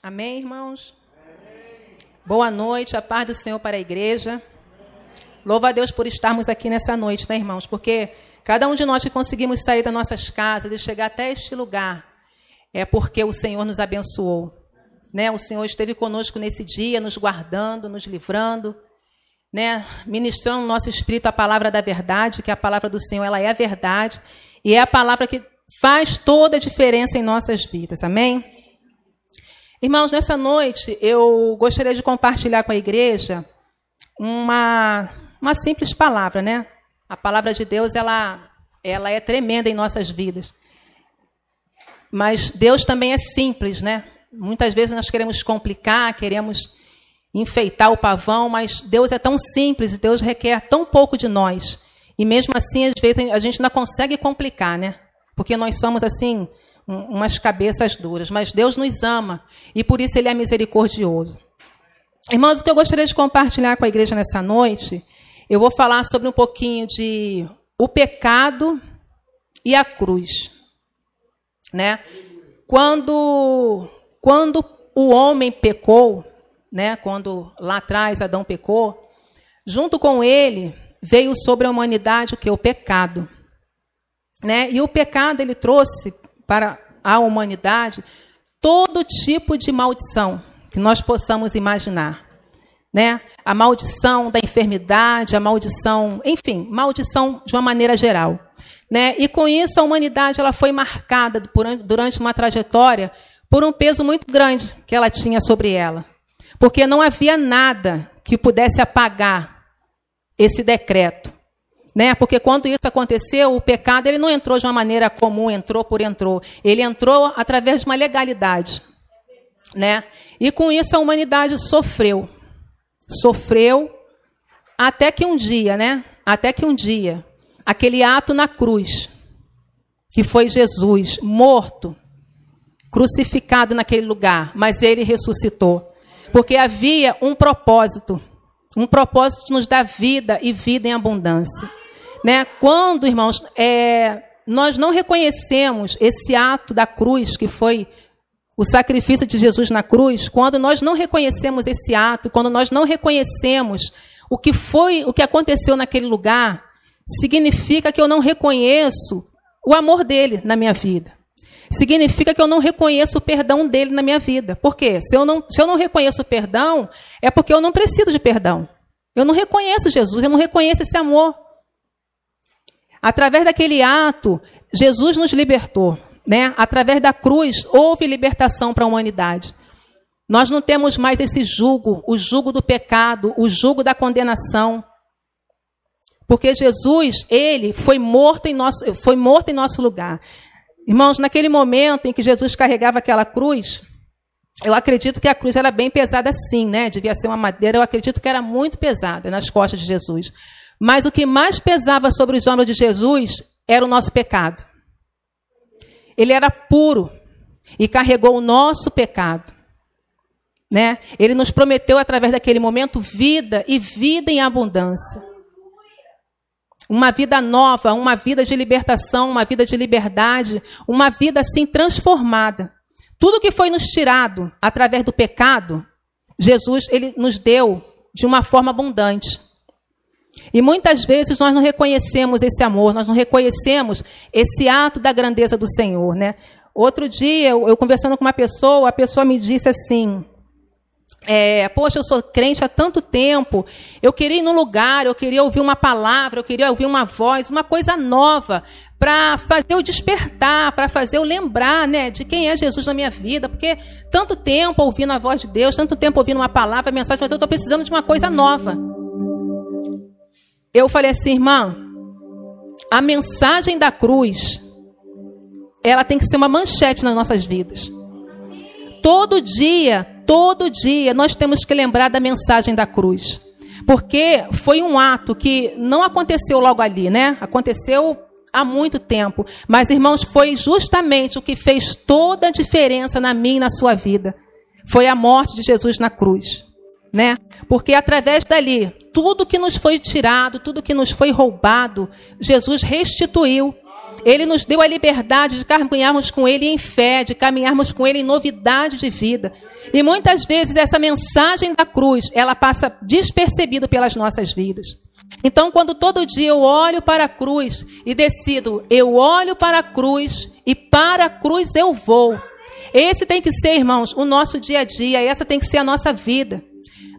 Amém, irmãos? Amém. Boa noite, a paz do Senhor para a igreja. Louva a Deus por estarmos aqui nessa noite, né, irmãos? Porque cada um de nós que conseguimos sair das nossas casas e chegar até este lugar é porque o Senhor nos abençoou. Né? O Senhor esteve conosco nesse dia, nos guardando, nos livrando, né? ministrando no nosso espírito a palavra da verdade, que a palavra do Senhor ela é a verdade e é a palavra que faz toda a diferença em nossas vidas. Amém? Irmãos, nessa noite eu gostaria de compartilhar com a igreja uma, uma simples palavra, né? A palavra de Deus, ela, ela é tremenda em nossas vidas. Mas Deus também é simples, né? Muitas vezes nós queremos complicar, queremos enfeitar o pavão, mas Deus é tão simples e Deus requer tão pouco de nós. E mesmo assim, às vezes, a gente não consegue complicar, né? Porque nós somos assim, umas cabeças duras, mas Deus nos ama e por isso Ele é misericordioso. Irmãos, o que eu gostaria de compartilhar com a igreja nessa noite, eu vou falar sobre um pouquinho de o pecado e a cruz, né? Quando quando o homem pecou, né? Quando lá atrás Adão pecou, junto com ele veio sobre a humanidade o que o pecado, né? E o pecado ele trouxe para a humanidade todo tipo de maldição que nós possamos imaginar. Né? A maldição da enfermidade, a maldição, enfim, maldição de uma maneira geral. Né? E com isso a humanidade ela foi marcada por, durante uma trajetória por um peso muito grande que ela tinha sobre ela. Porque não havia nada que pudesse apagar esse decreto né? Porque quando isso aconteceu, o pecado ele não entrou de uma maneira comum, entrou por entrou. Ele entrou através de uma legalidade, né? E com isso a humanidade sofreu. Sofreu até que um dia, né? Até que um dia, aquele ato na cruz, que foi Jesus morto, crucificado naquele lugar, mas ele ressuscitou. Porque havia um propósito, um propósito de nos dar vida e vida em abundância. Né? Quando, irmãos, é, nós não reconhecemos esse ato da cruz, que foi o sacrifício de Jesus na cruz, quando nós não reconhecemos esse ato, quando nós não reconhecemos o que foi, o que aconteceu naquele lugar, significa que eu não reconheço o amor dele na minha vida. Significa que eu não reconheço o perdão dele na minha vida. Por quê? Se eu não, se eu não reconheço o perdão, é porque eu não preciso de perdão. Eu não reconheço Jesus, eu não reconheço esse amor. Através daquele ato, Jesus nos libertou. Né? Através da cruz, houve libertação para a humanidade. Nós não temos mais esse jugo, o jugo do pecado, o jugo da condenação. Porque Jesus, ele foi morto em nosso, foi morto em nosso lugar. Irmãos, naquele momento em que Jesus carregava aquela cruz, eu acredito que a cruz era bem pesada sim, né? Devia ser uma madeira, eu acredito que era muito pesada nas costas de Jesus. Mas o que mais pesava sobre os ombros de Jesus era o nosso pecado. Ele era puro e carregou o nosso pecado. Né? Ele nos prometeu através daquele momento vida e vida em abundância. Uma vida nova, uma vida de libertação, uma vida de liberdade, uma vida assim transformada. Tudo que foi nos tirado através do pecado, Jesus ele nos deu de uma forma abundante. E muitas vezes nós não reconhecemos esse amor, nós não reconhecemos esse ato da grandeza do Senhor, né? Outro dia, eu, eu conversando com uma pessoa, a pessoa me disse assim: é, Poxa, eu sou crente há tanto tempo, eu queria ir num lugar, eu queria ouvir uma palavra, eu queria ouvir uma voz, uma coisa nova, para fazer eu despertar, para fazer eu lembrar né, de quem é Jesus na minha vida, porque tanto tempo ouvindo a voz de Deus, tanto tempo ouvindo uma palavra, mensagem, mas eu estou precisando de uma coisa nova eu falei assim, irmã, a mensagem da cruz, ela tem que ser uma manchete nas nossas vidas. Todo dia, todo dia, nós temos que lembrar da mensagem da cruz. Porque foi um ato que não aconteceu logo ali, né? Aconteceu há muito tempo. Mas, irmãos, foi justamente o que fez toda a diferença na minha e na sua vida. Foi a morte de Jesus na cruz né? Porque através dali, tudo que nos foi tirado, tudo que nos foi roubado, Jesus restituiu. Ele nos deu a liberdade de caminharmos com Ele em fé, de caminharmos com Ele em novidade de vida. E muitas vezes essa mensagem da cruz, ela passa despercebida pelas nossas vidas. Então, quando todo dia eu olho para a cruz e decido, eu olho para a cruz e para a cruz eu vou. Esse tem que ser, irmãos, o nosso dia a dia, essa tem que ser a nossa vida.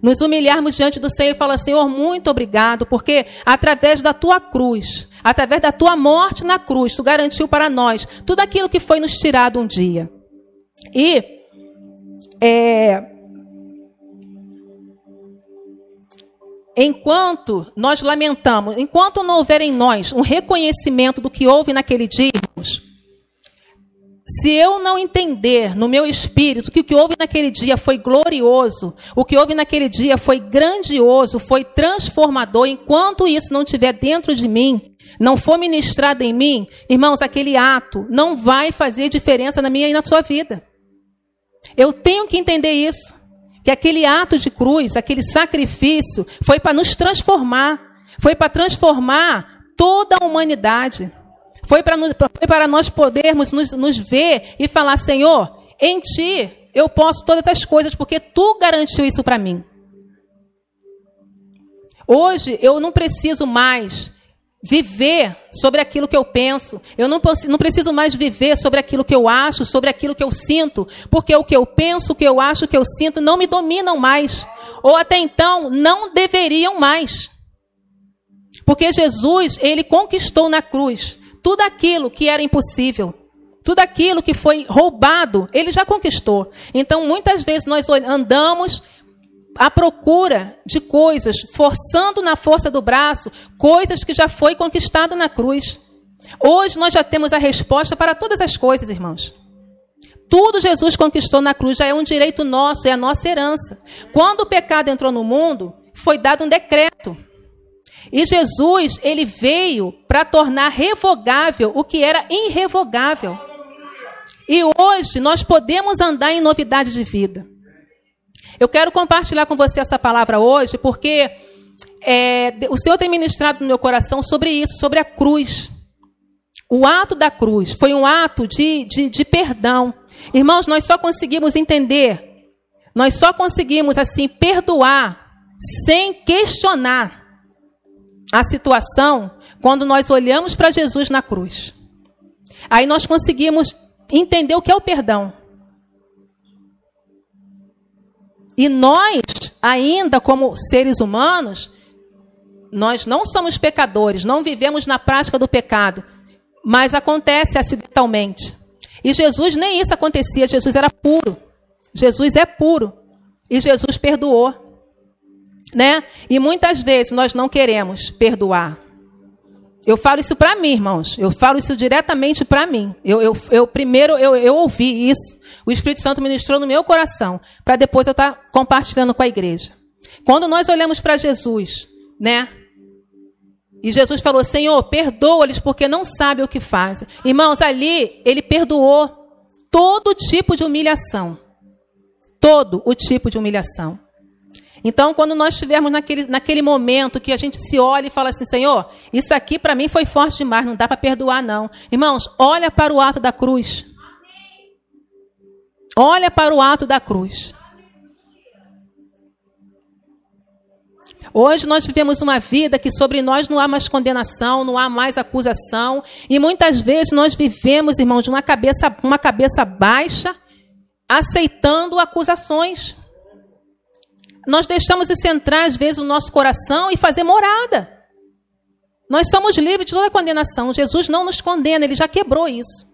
Nos humilharmos diante do Senhor e falar, Senhor, muito obrigado, porque através da tua cruz, através da tua morte na cruz, tu garantiu para nós tudo aquilo que foi nos tirado um dia. E é, enquanto nós lamentamos, enquanto não houver em nós um reconhecimento do que houve naquele dia, irmãos, se eu não entender no meu espírito que o que houve naquele dia foi glorioso, o que houve naquele dia foi grandioso, foi transformador, enquanto isso não estiver dentro de mim, não for ministrado em mim, irmãos, aquele ato não vai fazer diferença na minha e na sua vida. Eu tenho que entender isso. Que aquele ato de cruz, aquele sacrifício, foi para nos transformar, foi para transformar toda a humanidade. Foi para, foi para nós podermos nos, nos ver e falar: Senhor, em Ti eu posso todas as coisas, porque Tu garantiu isso para mim. Hoje eu não preciso mais viver sobre aquilo que eu penso. Eu não, não, preciso mais viver sobre aquilo que eu acho, sobre aquilo que eu sinto, porque o que eu penso, o que eu acho, o que eu sinto não me dominam mais. Ou até então não deveriam mais. Porque Jesus, ele conquistou na cruz tudo aquilo que era impossível, tudo aquilo que foi roubado, ele já conquistou. Então, muitas vezes nós andamos à procura de coisas, forçando na força do braço, coisas que já foi conquistado na cruz. Hoje nós já temos a resposta para todas as coisas, irmãos. Tudo Jesus conquistou na cruz já é um direito nosso, é a nossa herança. Quando o pecado entrou no mundo, foi dado um decreto. E Jesus, ele veio para tornar revogável o que era irrevogável. E hoje nós podemos andar em novidade de vida. Eu quero compartilhar com você essa palavra hoje, porque é, o Senhor tem ministrado no meu coração sobre isso, sobre a cruz. O ato da cruz foi um ato de, de, de perdão. Irmãos, nós só conseguimos entender, nós só conseguimos assim perdoar sem questionar a situação quando nós olhamos para Jesus na cruz. Aí nós conseguimos entender o que é o perdão. E nós, ainda como seres humanos, nós não somos pecadores, não vivemos na prática do pecado, mas acontece acidentalmente. E Jesus nem isso acontecia, Jesus era puro. Jesus é puro. E Jesus perdoou né? E muitas vezes nós não queremos perdoar. Eu falo isso para mim, irmãos. Eu falo isso diretamente para mim. Eu, eu, eu primeiro eu, eu, ouvi isso. O Espírito Santo ministrou no meu coração para depois eu estar tá compartilhando com a igreja. Quando nós olhamos para Jesus, né? E Jesus falou: Senhor, perdoa-lhes porque não sabem o que fazem. Irmãos, ali ele perdoou todo tipo de humilhação. Todo o tipo de humilhação. Então, quando nós estivermos naquele, naquele momento que a gente se olha e fala assim, Senhor, isso aqui para mim foi forte demais, não dá para perdoar, não. Irmãos, olha para o ato da cruz. Olha para o ato da cruz. Hoje nós vivemos uma vida que sobre nós não há mais condenação, não há mais acusação, e muitas vezes nós vivemos, irmãos, de uma cabeça, uma cabeça baixa, aceitando acusações. Nós deixamos isso entrar, às vezes, no nosso coração e fazer morada. Nós somos livres de toda condenação. Jesus não nos condena, ele já quebrou isso.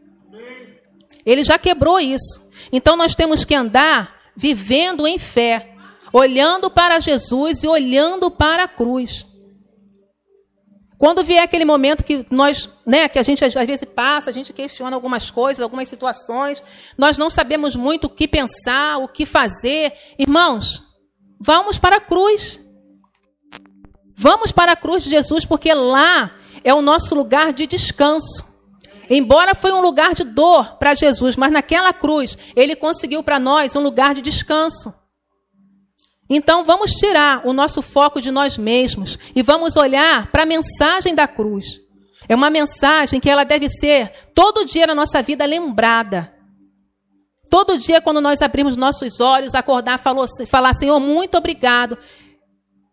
Ele já quebrou isso. Então nós temos que andar vivendo em fé, olhando para Jesus e olhando para a cruz. Quando vier aquele momento que nós, né, que a gente às vezes passa, a gente questiona algumas coisas, algumas situações, nós não sabemos muito o que pensar, o que fazer. Irmãos, Vamos para a cruz. Vamos para a cruz de Jesus, porque lá é o nosso lugar de descanso. Embora foi um lugar de dor para Jesus, mas naquela cruz ele conseguiu para nós um lugar de descanso. Então vamos tirar o nosso foco de nós mesmos e vamos olhar para a mensagem da cruz. É uma mensagem que ela deve ser todo dia na nossa vida lembrada. Todo dia, quando nós abrimos nossos olhos, acordar, falou, falar, Senhor, muito obrigado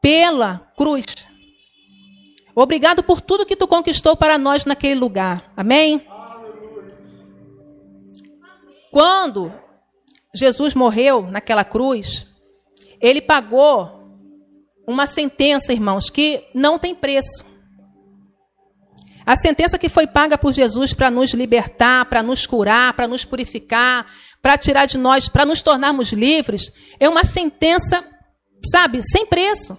pela cruz. Obrigado por tudo que tu conquistou para nós naquele lugar. Amém? Quando Jesus morreu naquela cruz, ele pagou uma sentença, irmãos, que não tem preço. A sentença que foi paga por Jesus para nos libertar, para nos curar, para nos purificar, para tirar de nós, para nos tornarmos livres, é uma sentença, sabe, sem preço.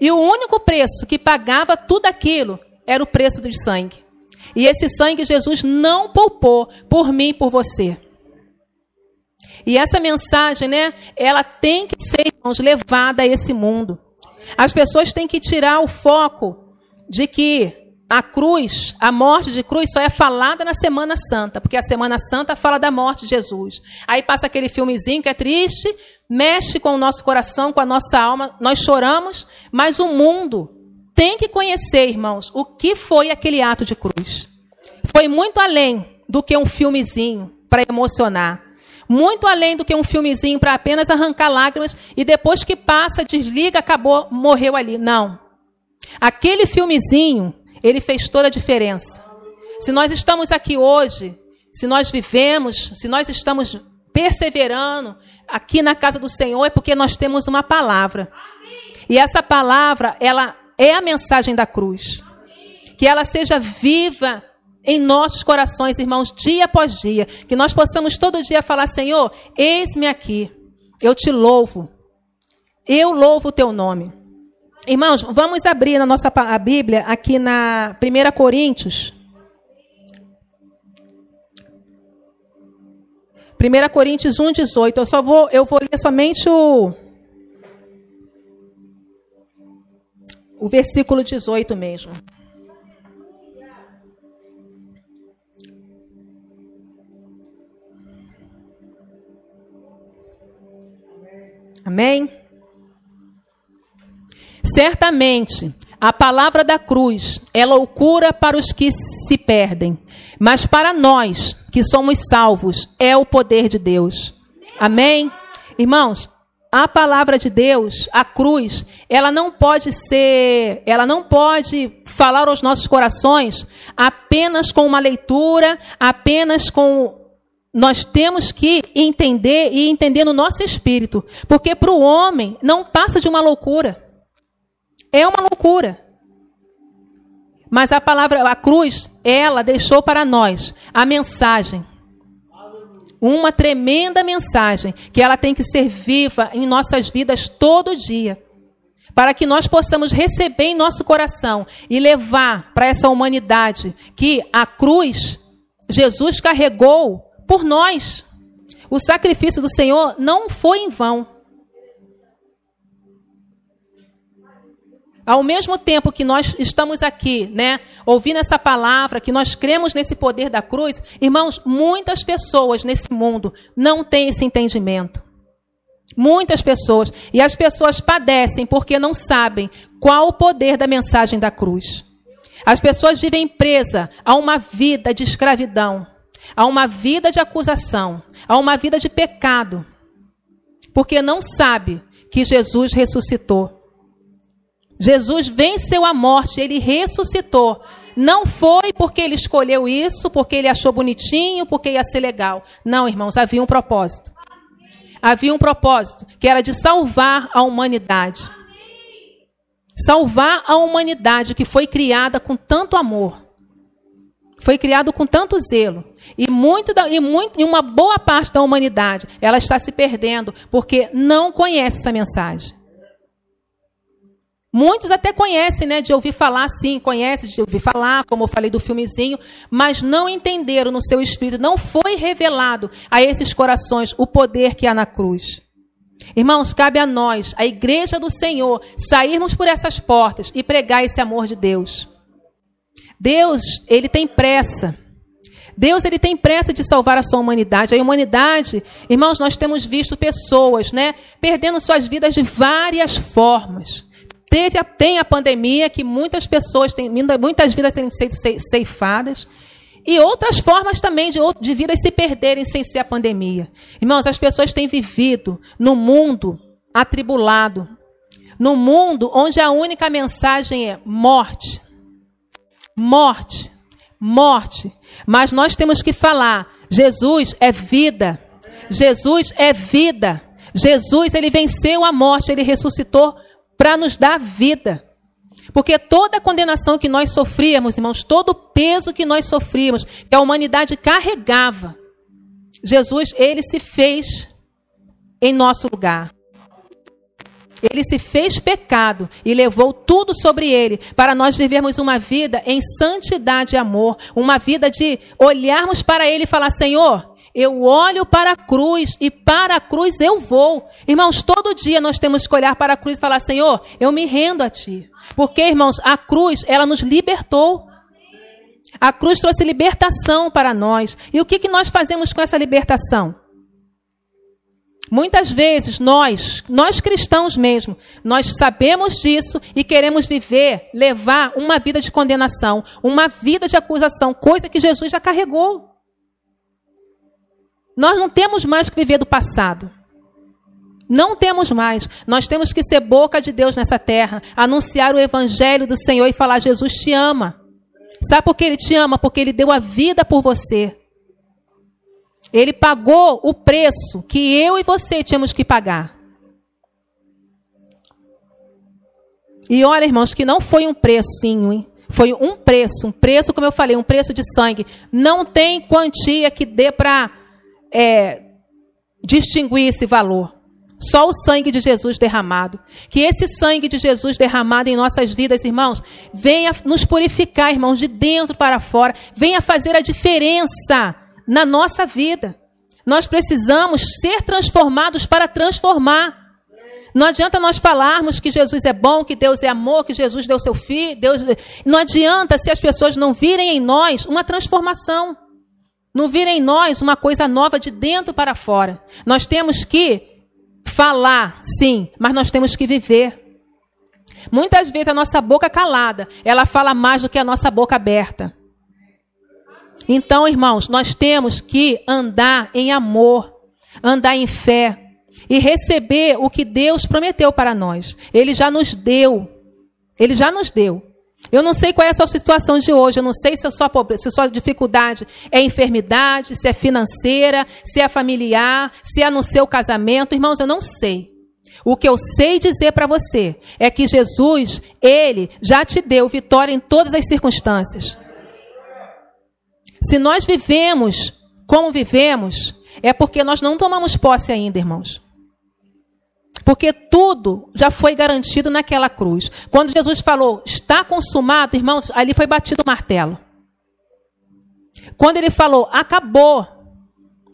E o único preço que pagava tudo aquilo era o preço de sangue. E esse sangue Jesus não poupou por mim e por você. E essa mensagem, né, ela tem que ser, irmãos, levada a esse mundo. As pessoas têm que tirar o foco de que a cruz, a morte de cruz, só é falada na Semana Santa, porque a Semana Santa fala da morte de Jesus. Aí passa aquele filmezinho que é triste, mexe com o nosso coração, com a nossa alma, nós choramos, mas o mundo tem que conhecer, irmãos, o que foi aquele ato de cruz. Foi muito além do que um filmezinho para emocionar. Muito além do que um filmezinho para apenas arrancar lágrimas e depois que passa, desliga, acabou, morreu ali. Não. Aquele filmezinho ele fez toda a diferença. Se nós estamos aqui hoje, se nós vivemos, se nós estamos perseverando aqui na casa do Senhor, é porque nós temos uma palavra. E essa palavra, ela é a mensagem da cruz. Que ela seja viva em nossos corações, irmãos, dia após dia. Que nós possamos todo dia falar: Senhor, eis-me aqui. Eu te louvo. Eu louvo o teu nome. Irmãos, vamos abrir na nossa a Bíblia aqui na 1 Coríntios. 1 Coríntios 1, 18. Eu só vou, eu vou ler somente o, o versículo 18 mesmo. Amém? Certamente, a palavra da cruz é loucura para os que se perdem, mas para nós que somos salvos é o poder de Deus. Amém? Irmãos, a palavra de Deus, a cruz, ela não pode ser, ela não pode falar aos nossos corações apenas com uma leitura, apenas com nós temos que entender e entender no nosso espírito, porque para o homem não passa de uma loucura. É uma loucura. Mas a palavra, a cruz, ela deixou para nós a mensagem. Uma tremenda mensagem que ela tem que ser viva em nossas vidas todo dia. Para que nós possamos receber em nosso coração e levar para essa humanidade que a cruz Jesus carregou por nós. O sacrifício do Senhor não foi em vão. Ao mesmo tempo que nós estamos aqui, né, ouvindo essa palavra, que nós cremos nesse poder da cruz, irmãos, muitas pessoas nesse mundo não têm esse entendimento. Muitas pessoas. E as pessoas padecem porque não sabem qual o poder da mensagem da cruz. As pessoas vivem presa a uma vida de escravidão, a uma vida de acusação, a uma vida de pecado, porque não sabe que Jesus ressuscitou. Jesus venceu a morte, ele ressuscitou. Não foi porque ele escolheu isso, porque ele achou bonitinho, porque ia ser legal. Não, irmãos, havia um propósito. Havia um propósito, que era de salvar a humanidade. Salvar a humanidade que foi criada com tanto amor. Foi criado com tanto zelo. E, muito da, e, muito, e uma boa parte da humanidade, ela está se perdendo porque não conhece essa mensagem. Muitos até conhecem, né, de ouvir falar, sim, conhecem de ouvir falar, como eu falei do filmezinho, mas não entenderam no seu espírito, não foi revelado a esses corações o poder que há na cruz. Irmãos, cabe a nós, a igreja do Senhor, sairmos por essas portas e pregar esse amor de Deus. Deus, ele tem pressa. Deus ele tem pressa de salvar a sua humanidade. A humanidade, irmãos, nós temos visto pessoas, né, perdendo suas vidas de várias formas Teve a, tem a pandemia, que muitas pessoas têm, muitas vidas têm sido ceifadas. E outras formas também de, de vidas se perderem sem ser a pandemia. Irmãos, as pessoas têm vivido no mundo atribulado, no mundo onde a única mensagem é morte, morte, morte. Mas nós temos que falar: Jesus é vida, Jesus é vida. Jesus, ele venceu a morte, ele ressuscitou para nos dar vida. Porque toda a condenação que nós sofríamos, irmãos, todo o peso que nós sofríamos, que a humanidade carregava, Jesus, ele se fez em nosso lugar. Ele se fez pecado e levou tudo sobre ele para nós vivermos uma vida em santidade e amor, uma vida de olharmos para ele e falar: Senhor, eu olho para a cruz e para a cruz eu vou. Irmãos, todo dia nós temos que olhar para a cruz e falar: Senhor, eu me rendo a Ti. Porque, irmãos, a cruz, ela nos libertou. A cruz trouxe libertação para nós. E o que, que nós fazemos com essa libertação? Muitas vezes nós, nós cristãos mesmo, nós sabemos disso e queremos viver, levar uma vida de condenação, uma vida de acusação, coisa que Jesus já carregou. Nós não temos mais que viver do passado. Não temos mais. Nós temos que ser boca de Deus nessa terra, anunciar o evangelho do Senhor e falar: Jesus te ama. Sabe por que ele te ama? Porque ele deu a vida por você. Ele pagou o preço que eu e você tínhamos que pagar. E olha, irmãos, que não foi um preço, hein? Foi um preço, um preço, como eu falei, um preço de sangue. Não tem quantia que dê para é, distinguir esse valor. Só o sangue de Jesus derramado. Que esse sangue de Jesus derramado em nossas vidas, irmãos, venha nos purificar, irmãos, de dentro para fora. Venha fazer a diferença na nossa vida. Nós precisamos ser transformados para transformar. Não adianta nós falarmos que Jesus é bom, que Deus é amor, que Jesus deu seu filho. Deus... Não adianta se as pessoas não virem em nós uma transformação. Não vira em nós uma coisa nova de dentro para fora. Nós temos que falar, sim, mas nós temos que viver. Muitas vezes a nossa boca calada, ela fala mais do que a nossa boca aberta. Então, irmãos, nós temos que andar em amor, andar em fé e receber o que Deus prometeu para nós. Ele já nos deu. Ele já nos deu. Eu não sei qual é a sua situação de hoje, eu não sei se a sua, se a sua dificuldade é enfermidade, se é financeira, se é familiar, se é no seu casamento. Irmãos, eu não sei. O que eu sei dizer para você é que Jesus, Ele já te deu vitória em todas as circunstâncias. Se nós vivemos como vivemos, é porque nós não tomamos posse ainda, irmãos. Porque tudo já foi garantido naquela cruz. Quando Jesus falou, está consumado, irmãos, ali foi batido o martelo. Quando ele falou, acabou,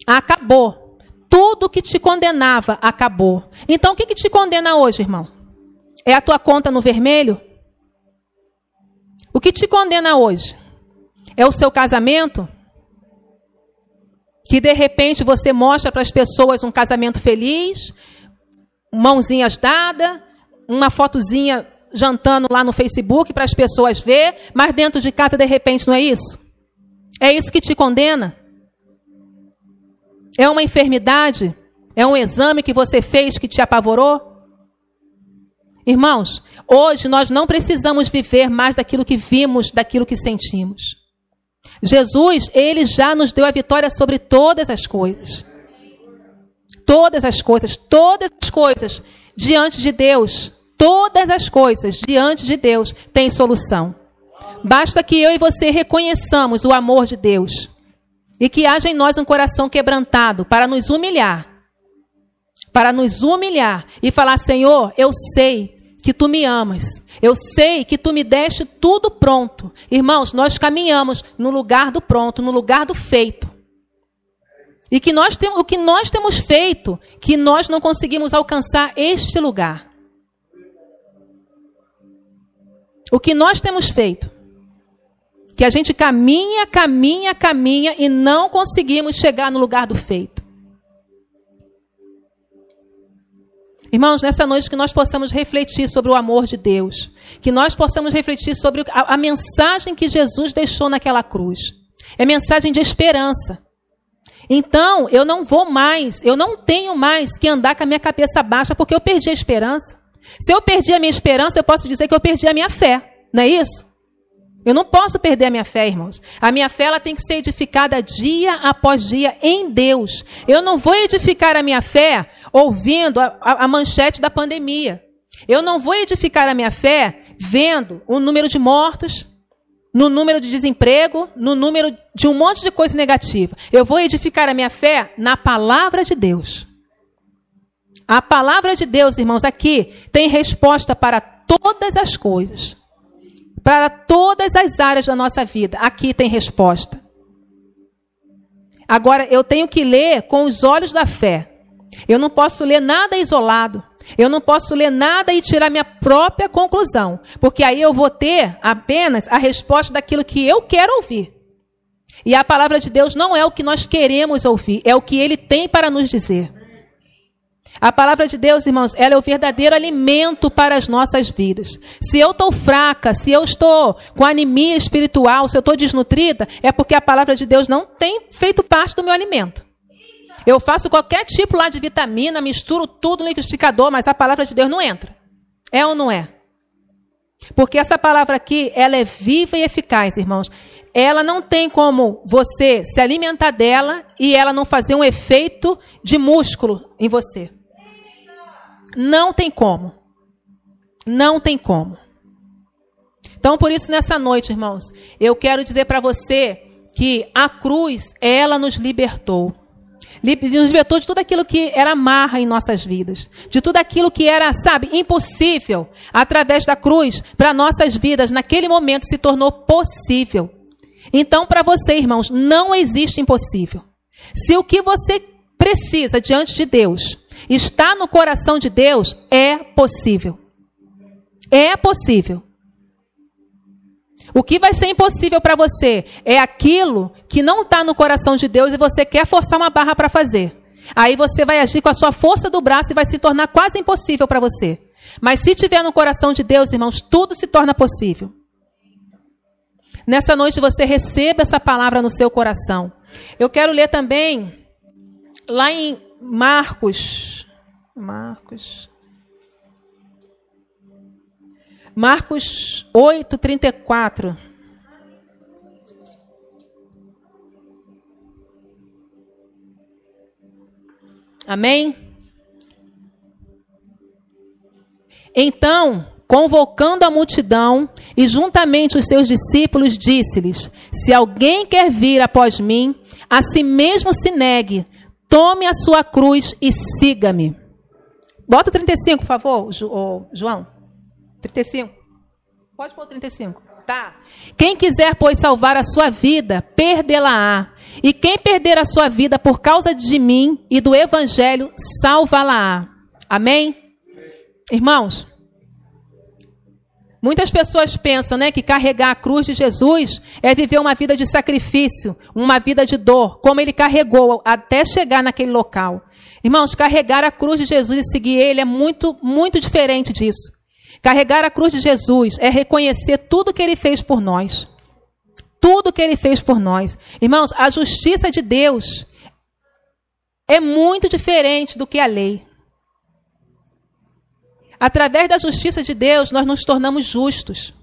acabou. Tudo que te condenava acabou. Então o que, que te condena hoje, irmão? É a tua conta no vermelho? O que te condena hoje? É o seu casamento? Que de repente você mostra para as pessoas um casamento feliz, mãozinhas dadas, uma fotozinha jantando lá no Facebook para as pessoas ver, mas dentro de casa de repente não é isso? É isso que te condena? É uma enfermidade? É um exame que você fez que te apavorou? Irmãos, hoje nós não precisamos viver mais daquilo que vimos, daquilo que sentimos. Jesus, ele já nos deu a vitória sobre todas as coisas todas as coisas, todas as coisas diante de Deus, todas as coisas diante de Deus têm solução. Basta que eu e você reconheçamos o amor de Deus e que haja em nós um coração quebrantado para nos humilhar. Para nos humilhar e falar: Senhor, eu sei que tu me amas. Eu sei que tu me deste tudo pronto. Irmãos, nós caminhamos no lugar do pronto, no lugar do feito. E que nós tem, o que nós temos feito, que nós não conseguimos alcançar este lugar. O que nós temos feito, que a gente caminha, caminha, caminha e não conseguimos chegar no lugar do feito. Irmãos, nessa noite que nós possamos refletir sobre o amor de Deus, que nós possamos refletir sobre a, a mensagem que Jesus deixou naquela cruz. É mensagem de esperança. Então, eu não vou mais, eu não tenho mais que andar com a minha cabeça baixa porque eu perdi a esperança. Se eu perdi a minha esperança, eu posso dizer que eu perdi a minha fé. Não é isso? Eu não posso perder a minha fé, irmãos. A minha fé ela tem que ser edificada dia após dia em Deus. Eu não vou edificar a minha fé ouvindo a, a, a manchete da pandemia. Eu não vou edificar a minha fé vendo o número de mortos, no número de desemprego, no número de um monte de coisa negativa. Eu vou edificar a minha fé na palavra de Deus. A palavra de Deus, irmãos, aqui tem resposta para todas as coisas para todas as áreas da nossa vida. Aqui tem resposta. Agora, eu tenho que ler com os olhos da fé. Eu não posso ler nada isolado. Eu não posso ler nada e tirar minha própria conclusão. Porque aí eu vou ter apenas a resposta daquilo que eu quero ouvir. E a palavra de Deus não é o que nós queremos ouvir, é o que ele tem para nos dizer. A palavra de Deus, irmãos, ela é o verdadeiro alimento para as nossas vidas. Se eu estou fraca, se eu estou com anemia espiritual, se eu estou desnutrida, é porque a palavra de Deus não tem feito parte do meu alimento. Eu faço qualquer tipo lá de vitamina, misturo tudo no liquidificador, mas a palavra de Deus não entra. É ou não é? Porque essa palavra aqui, ela é viva e eficaz, irmãos. Ela não tem como você se alimentar dela e ela não fazer um efeito de músculo em você. Não tem como. Não tem como. Então, por isso, nessa noite, irmãos, eu quero dizer para você que a cruz, ela nos libertou. Nos libertou de tudo aquilo que era amarra em nossas vidas. De tudo aquilo que era, sabe, impossível. Através da cruz, para nossas vidas, naquele momento se tornou possível. Então, para você, irmãos, não existe impossível. Se o que você precisa diante de Deus está no coração de Deus, é possível. É possível. O que vai ser impossível para você é aquilo que não está no coração de Deus e você quer forçar uma barra para fazer. Aí você vai agir com a sua força do braço e vai se tornar quase impossível para você. Mas se tiver no coração de Deus, irmãos, tudo se torna possível. Nessa noite você receba essa palavra no seu coração. Eu quero ler também lá em Marcos. Marcos. Marcos 8, 34. Amém? Então, convocando a multidão e juntamente os seus discípulos, disse-lhes: Se alguém quer vir após mim, a si mesmo se negue, Tome a sua cruz e siga-me. Bota o 35, por favor, João. 35. Pode pôr o 35. Tá. Quem quiser, pois, salvar a sua vida, perdê-la-á. E quem perder a sua vida por causa de mim e do evangelho, salva-la-á. Amém? Irmãos, Muitas pessoas pensam né, que carregar a cruz de Jesus é viver uma vida de sacrifício, uma vida de dor, como ele carregou até chegar naquele local. Irmãos, carregar a cruz de Jesus e seguir ele é muito, muito diferente disso. Carregar a cruz de Jesus é reconhecer tudo que ele fez por nós. Tudo que ele fez por nós. Irmãos, a justiça de Deus é muito diferente do que a lei. Através da justiça de Deus, nós nos tornamos justos.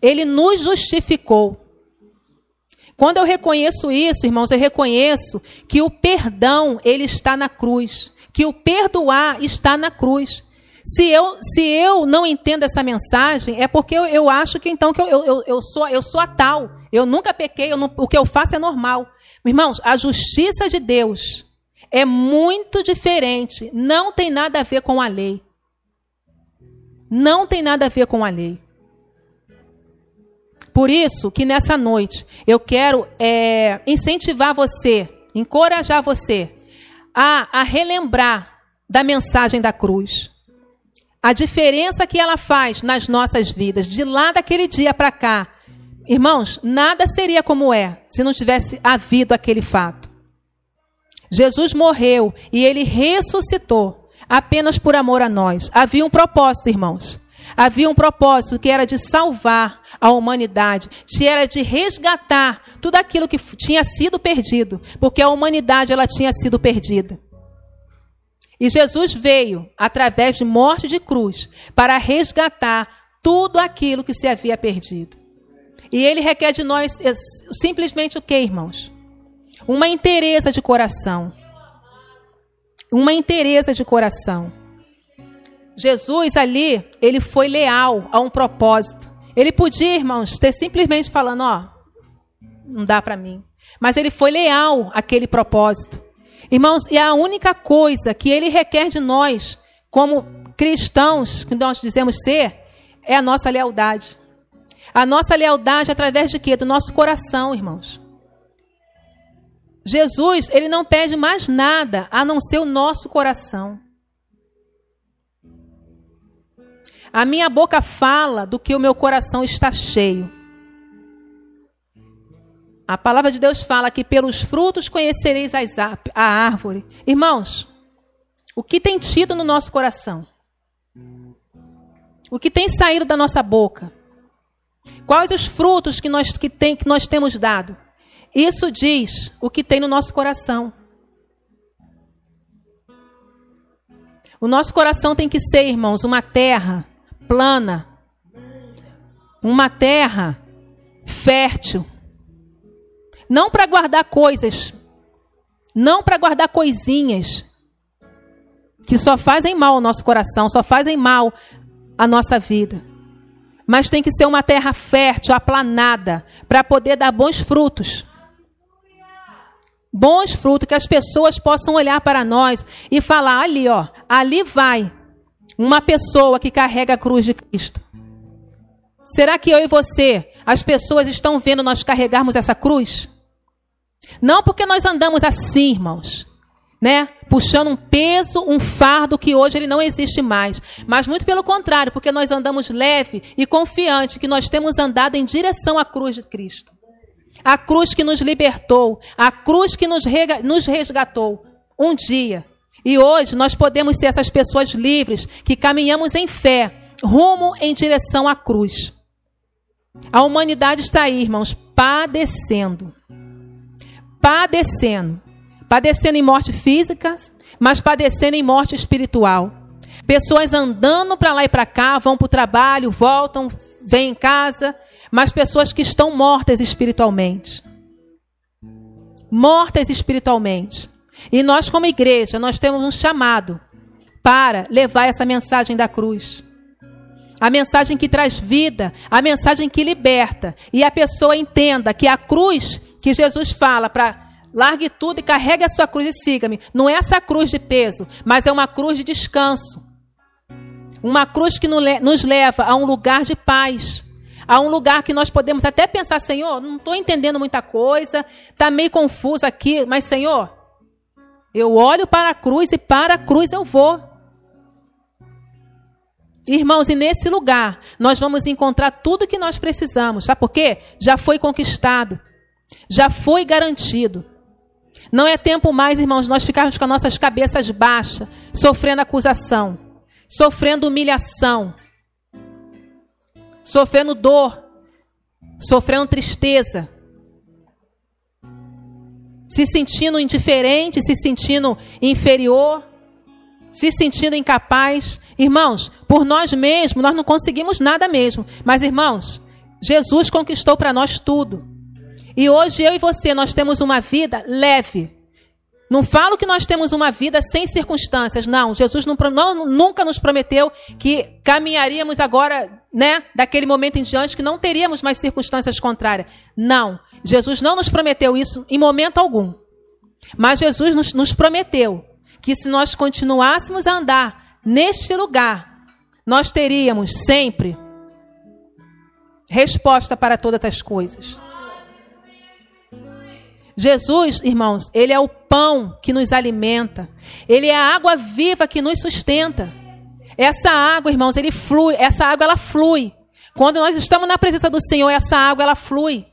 Ele nos justificou. Quando eu reconheço isso, irmãos, eu reconheço que o perdão, ele está na cruz. Que o perdoar está na cruz. Se eu, se eu não entendo essa mensagem, é porque eu, eu acho que então que eu, eu, eu, sou, eu sou a tal. Eu nunca pequei, não, o que eu faço é normal. Irmãos, a justiça de Deus é muito diferente, não tem nada a ver com a lei. Não tem nada a ver com a lei. Por isso que nessa noite eu quero é, incentivar você, encorajar você a, a relembrar da mensagem da cruz. A diferença que ela faz nas nossas vidas, de lá daquele dia para cá. Irmãos, nada seria como é se não tivesse havido aquele fato. Jesus morreu e ele ressuscitou. apenas por amor a nós. Havia um propósito, irmãos. Havia um propósito que era de salvar a humanidade, que era de resgatar tudo aquilo que tinha sido perdido, porque a humanidade ela tinha sido perdida. E Jesus veio através de morte de cruz para resgatar tudo aquilo que se havia perdido. E ele requer de nós simplesmente o que, irmãos? Uma inteireza de coração. Uma inteireza de coração. Jesus ali, ele foi leal a um propósito. Ele podia, irmãos, ter simplesmente falando, ó, não dá para mim. Mas ele foi leal àquele propósito. Irmãos, e a única coisa que ele requer de nós, como cristãos, que nós dizemos ser, é a nossa lealdade. A nossa lealdade através de quê? Do nosso coração, irmãos. Jesus, ele não pede mais nada a não ser o nosso coração. A minha boca fala do que o meu coração está cheio. A palavra de Deus fala que pelos frutos conhecereis a árvore. Irmãos, o que tem tido no nosso coração? O que tem saído da nossa boca? Quais os frutos que nós, que tem, que nós temos dado? Isso diz o que tem no nosso coração. O nosso coração tem que ser, irmãos, uma terra plana, uma terra fértil. Não para guardar coisas, não para guardar coisinhas que só fazem mal ao nosso coração, só fazem mal à nossa vida. Mas tem que ser uma terra fértil, aplanada, para poder dar bons frutos bons frutos, que as pessoas possam olhar para nós e falar: ali, ó, ali vai uma pessoa que carrega a cruz de Cristo. Será que eu e você, as pessoas estão vendo nós carregarmos essa cruz? Não porque nós andamos assim, irmãos, né? Puxando um peso, um fardo que hoje ele não existe mais, mas muito pelo contrário, porque nós andamos leve e confiante que nós temos andado em direção à cruz de Cristo a cruz que nos libertou, a cruz que nos resgatou um dia. E hoje nós podemos ser essas pessoas livres que caminhamos em fé, rumo em direção à cruz. A humanidade está aí, irmãos, padecendo. Padecendo. Padecendo em morte física, mas padecendo em morte espiritual. Pessoas andando para lá e para cá, vão para o trabalho, voltam, vêm em casa, mas pessoas que estão mortas espiritualmente. Mortas espiritualmente. E nós, como igreja, nós temos um chamado para levar essa mensagem da cruz. A mensagem que traz vida, a mensagem que liberta. E a pessoa entenda que a cruz que Jesus fala para largue tudo e carregue a sua cruz e siga-me. Não é essa cruz de peso, mas é uma cruz de descanso. Uma cruz que nos leva a um lugar de paz a um lugar que nós podemos até pensar, Senhor, não estou entendendo muita coisa, está meio confuso aqui, mas Senhor, eu olho para a cruz e para a cruz eu vou. Irmãos, e nesse lugar nós vamos encontrar tudo que nós precisamos, sabe por quê? Já foi conquistado, já foi garantido. Não é tempo mais, irmãos, nós ficarmos com as nossas cabeças baixas, sofrendo acusação, sofrendo humilhação sofrendo dor, sofrendo tristeza, se sentindo indiferente, se sentindo inferior, se sentindo incapaz. Irmãos, por nós mesmos, nós não conseguimos nada mesmo. Mas, irmãos, Jesus conquistou para nós tudo. E hoje eu e você, nós temos uma vida leve, não falo que nós temos uma vida sem circunstâncias. Não, Jesus não, não, nunca nos prometeu que caminharíamos agora, né, daquele momento em diante, que não teríamos mais circunstâncias contrárias. Não, Jesus não nos prometeu isso em momento algum. Mas Jesus nos, nos prometeu que se nós continuássemos a andar neste lugar, nós teríamos sempre resposta para todas as coisas. Jesus, irmãos, ele é o pão que nos alimenta. Ele é a água viva que nos sustenta. Essa água, irmãos, ele flui, essa água ela flui. Quando nós estamos na presença do Senhor, essa água ela flui.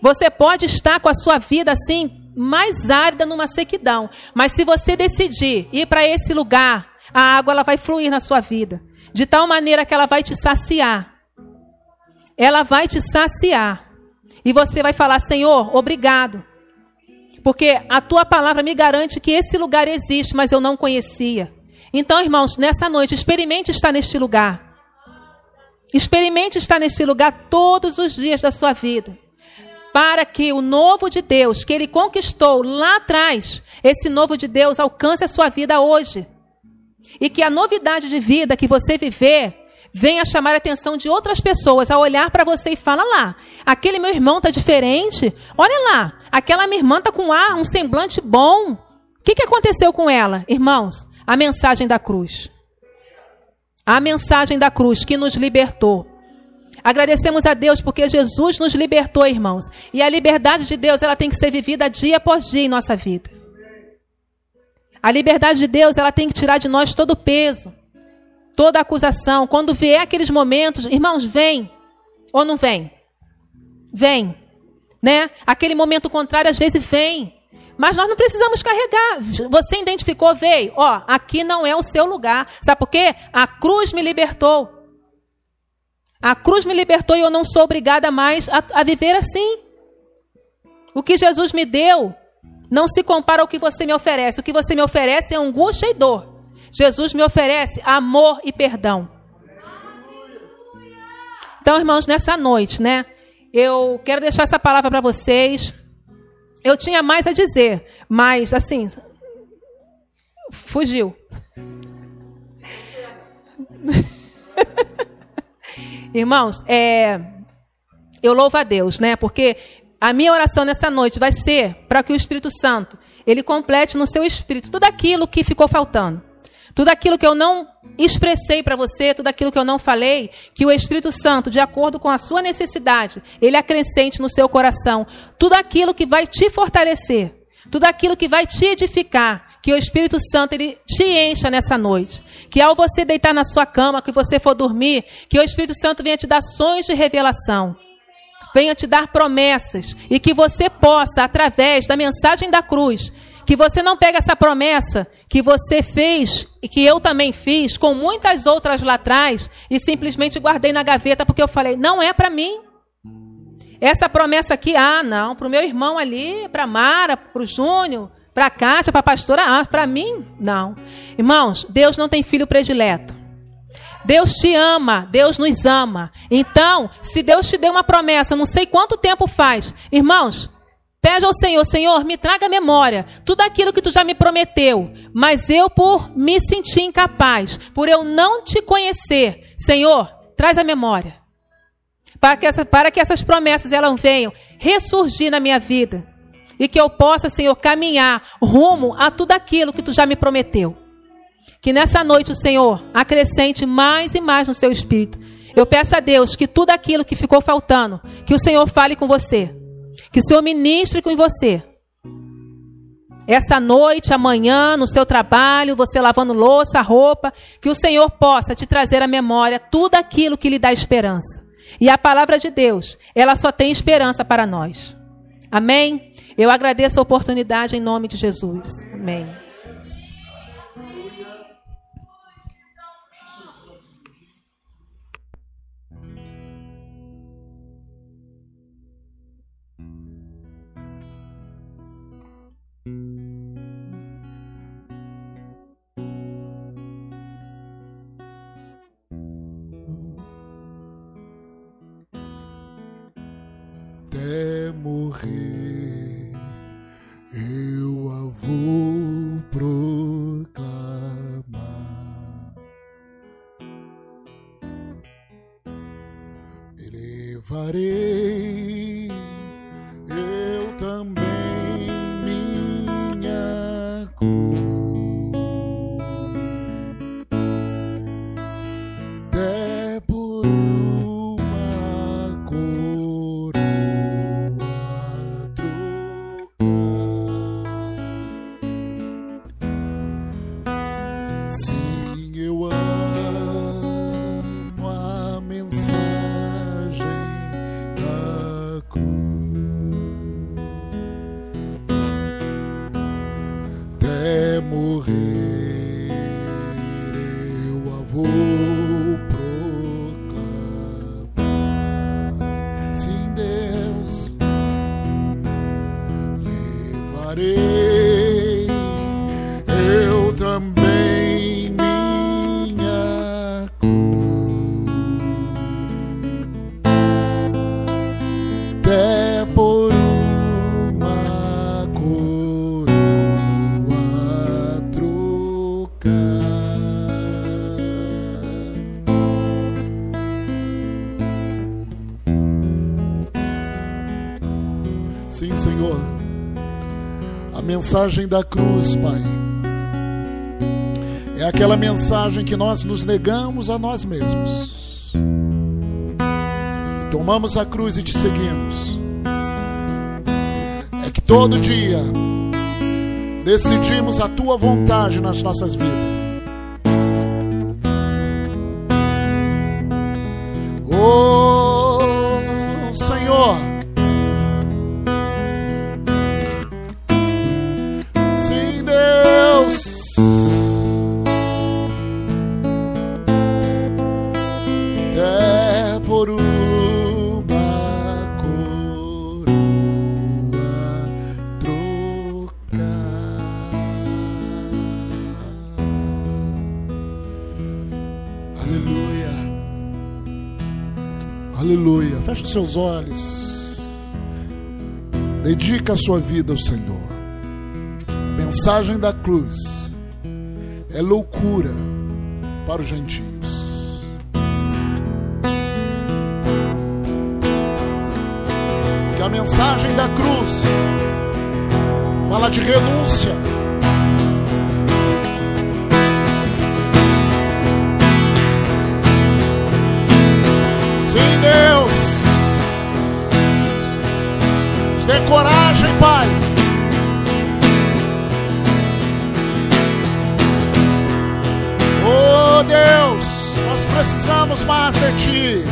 Você pode estar com a sua vida assim mais árida, numa sequidão. Mas se você decidir ir para esse lugar, a água ela vai fluir na sua vida, de tal maneira que ela vai te saciar. Ela vai te saciar. E você vai falar: Senhor, obrigado. Porque a tua palavra me garante que esse lugar existe, mas eu não conhecia. Então, irmãos, nessa noite, experimente estar neste lugar. Experimente estar nesse lugar todos os dias da sua vida. Para que o novo de Deus, que ele conquistou lá atrás, esse novo de Deus alcance a sua vida hoje. E que a novidade de vida que você viver venha chamar a atenção de outras pessoas a olhar para você e fala lá, aquele meu irmão tá diferente. Olha lá, aquela minha irmã tá com ar, um semblante bom. O que, que aconteceu com ela, irmãos? A mensagem da cruz. A mensagem da cruz que nos libertou. Agradecemos a Deus porque Jesus nos libertou, irmãos. E a liberdade de Deus, ela tem que ser vivida dia após dia em nossa vida. A liberdade de Deus, ela tem que tirar de nós todo o peso, toda acusação. Quando vier aqueles momentos, irmãos, vem ou não vem? Vem, né? Aquele momento contrário às vezes vem. Mas nós não precisamos carregar. Você identificou, veio. Ó, aqui não é o seu lugar. Sabe por quê? A cruz me libertou. A cruz me libertou e eu não sou obrigada mais a, a viver assim. O que Jesus me deu não se compara ao que você me oferece. O que você me oferece é angústia e dor. Jesus me oferece amor e perdão. Então, irmãos, nessa noite, né? Eu quero deixar essa palavra para vocês. Eu tinha mais a dizer, mas assim, fugiu. Irmãos, é, eu louvo a Deus, né? Porque a minha oração nessa noite vai ser para que o Espírito Santo ele complete no seu espírito tudo aquilo que ficou faltando. Tudo aquilo que eu não expressei para você, tudo aquilo que eu não falei, que o Espírito Santo, de acordo com a sua necessidade, ele acrescente no seu coração. Tudo aquilo que vai te fortalecer, tudo aquilo que vai te edificar, que o Espírito Santo ele te encha nessa noite. Que ao você deitar na sua cama, que você for dormir, que o Espírito Santo venha te dar sonhos de revelação venha te dar promessas e que você possa, através da mensagem da cruz, que você não pegue essa promessa que você fez e que eu também fiz com muitas outras lá atrás e simplesmente guardei na gaveta porque eu falei, não é para mim. Essa promessa aqui, ah, não, para o meu irmão ali, para Mara, para o Júnior, para a Kátia, para a pastora, ah, para mim, não. Irmãos, Deus não tem filho predileto. Deus te ama, Deus nos ama. Então, se Deus te deu uma promessa, não sei quanto tempo faz, irmãos, Pede ao Senhor, Senhor, me traga a memória, tudo aquilo que tu já me prometeu, mas eu por me sentir incapaz, por eu não te conhecer, Senhor, traz a memória. Para que, essa, para que essas promessas elas venham ressurgir na minha vida. E que eu possa, Senhor, caminhar rumo a tudo aquilo que tu já me prometeu. Que nessa noite o Senhor acrescente mais e mais no seu espírito. Eu peço a Deus que tudo aquilo que ficou faltando, que o Senhor fale com você que o Senhor ministre com você. Essa noite, amanhã, no seu trabalho, você lavando louça, roupa, que o Senhor possa te trazer à memória tudo aquilo que lhe dá esperança. E a palavra de Deus, ela só tem esperança para nós. Amém? Eu agradeço a oportunidade em nome de Jesus. Amém. Até morrer, eu a vou Maria. Mensagem da cruz, Pai, é aquela mensagem que nós nos negamos a nós mesmos. Tomamos a cruz e te seguimos. É que todo dia decidimos a tua vontade nas nossas vidas. Os seus olhos. Dedica a sua vida ao Senhor. A mensagem da cruz é loucura para os gentios. Que a mensagem da cruz fala de renúncia. Dê coragem, Pai. Oh Deus, nós precisamos mais de Ti.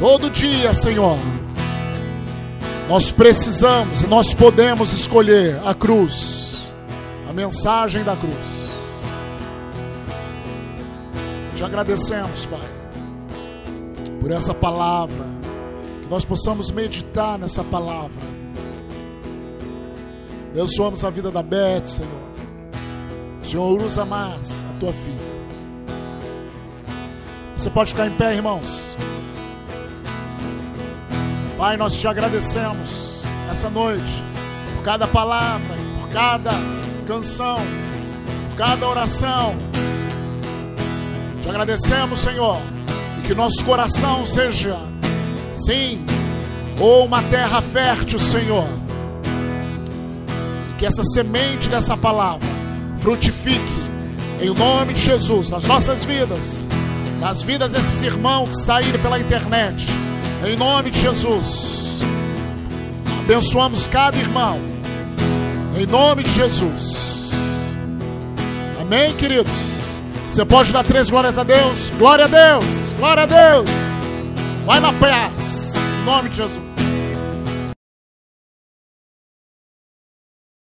Todo dia, Senhor, nós precisamos e nós podemos escolher a cruz, a mensagem da cruz. Te agradecemos, Pai, por essa palavra, que nós possamos meditar nessa palavra. Abençoamos a vida da Beth, Senhor. Senhor usa mais a tua filha. Você pode ficar em pé, irmãos. Pai, nós te agradecemos essa noite por cada palavra, por cada canção, por cada oração. Te agradecemos, Senhor, que nosso coração seja, sim, ou uma terra fértil, Senhor. Que essa semente dessa palavra frutifique em nome de Jesus nas nossas vidas, nas vidas desses irmãos que estão aí pela internet. Em nome de Jesus. Abençoamos cada irmão. Em nome de Jesus. Amém, queridos? Você pode dar três glórias a Deus? Glória a Deus! Glória a Deus! Vai na paz. Em nome de Jesus.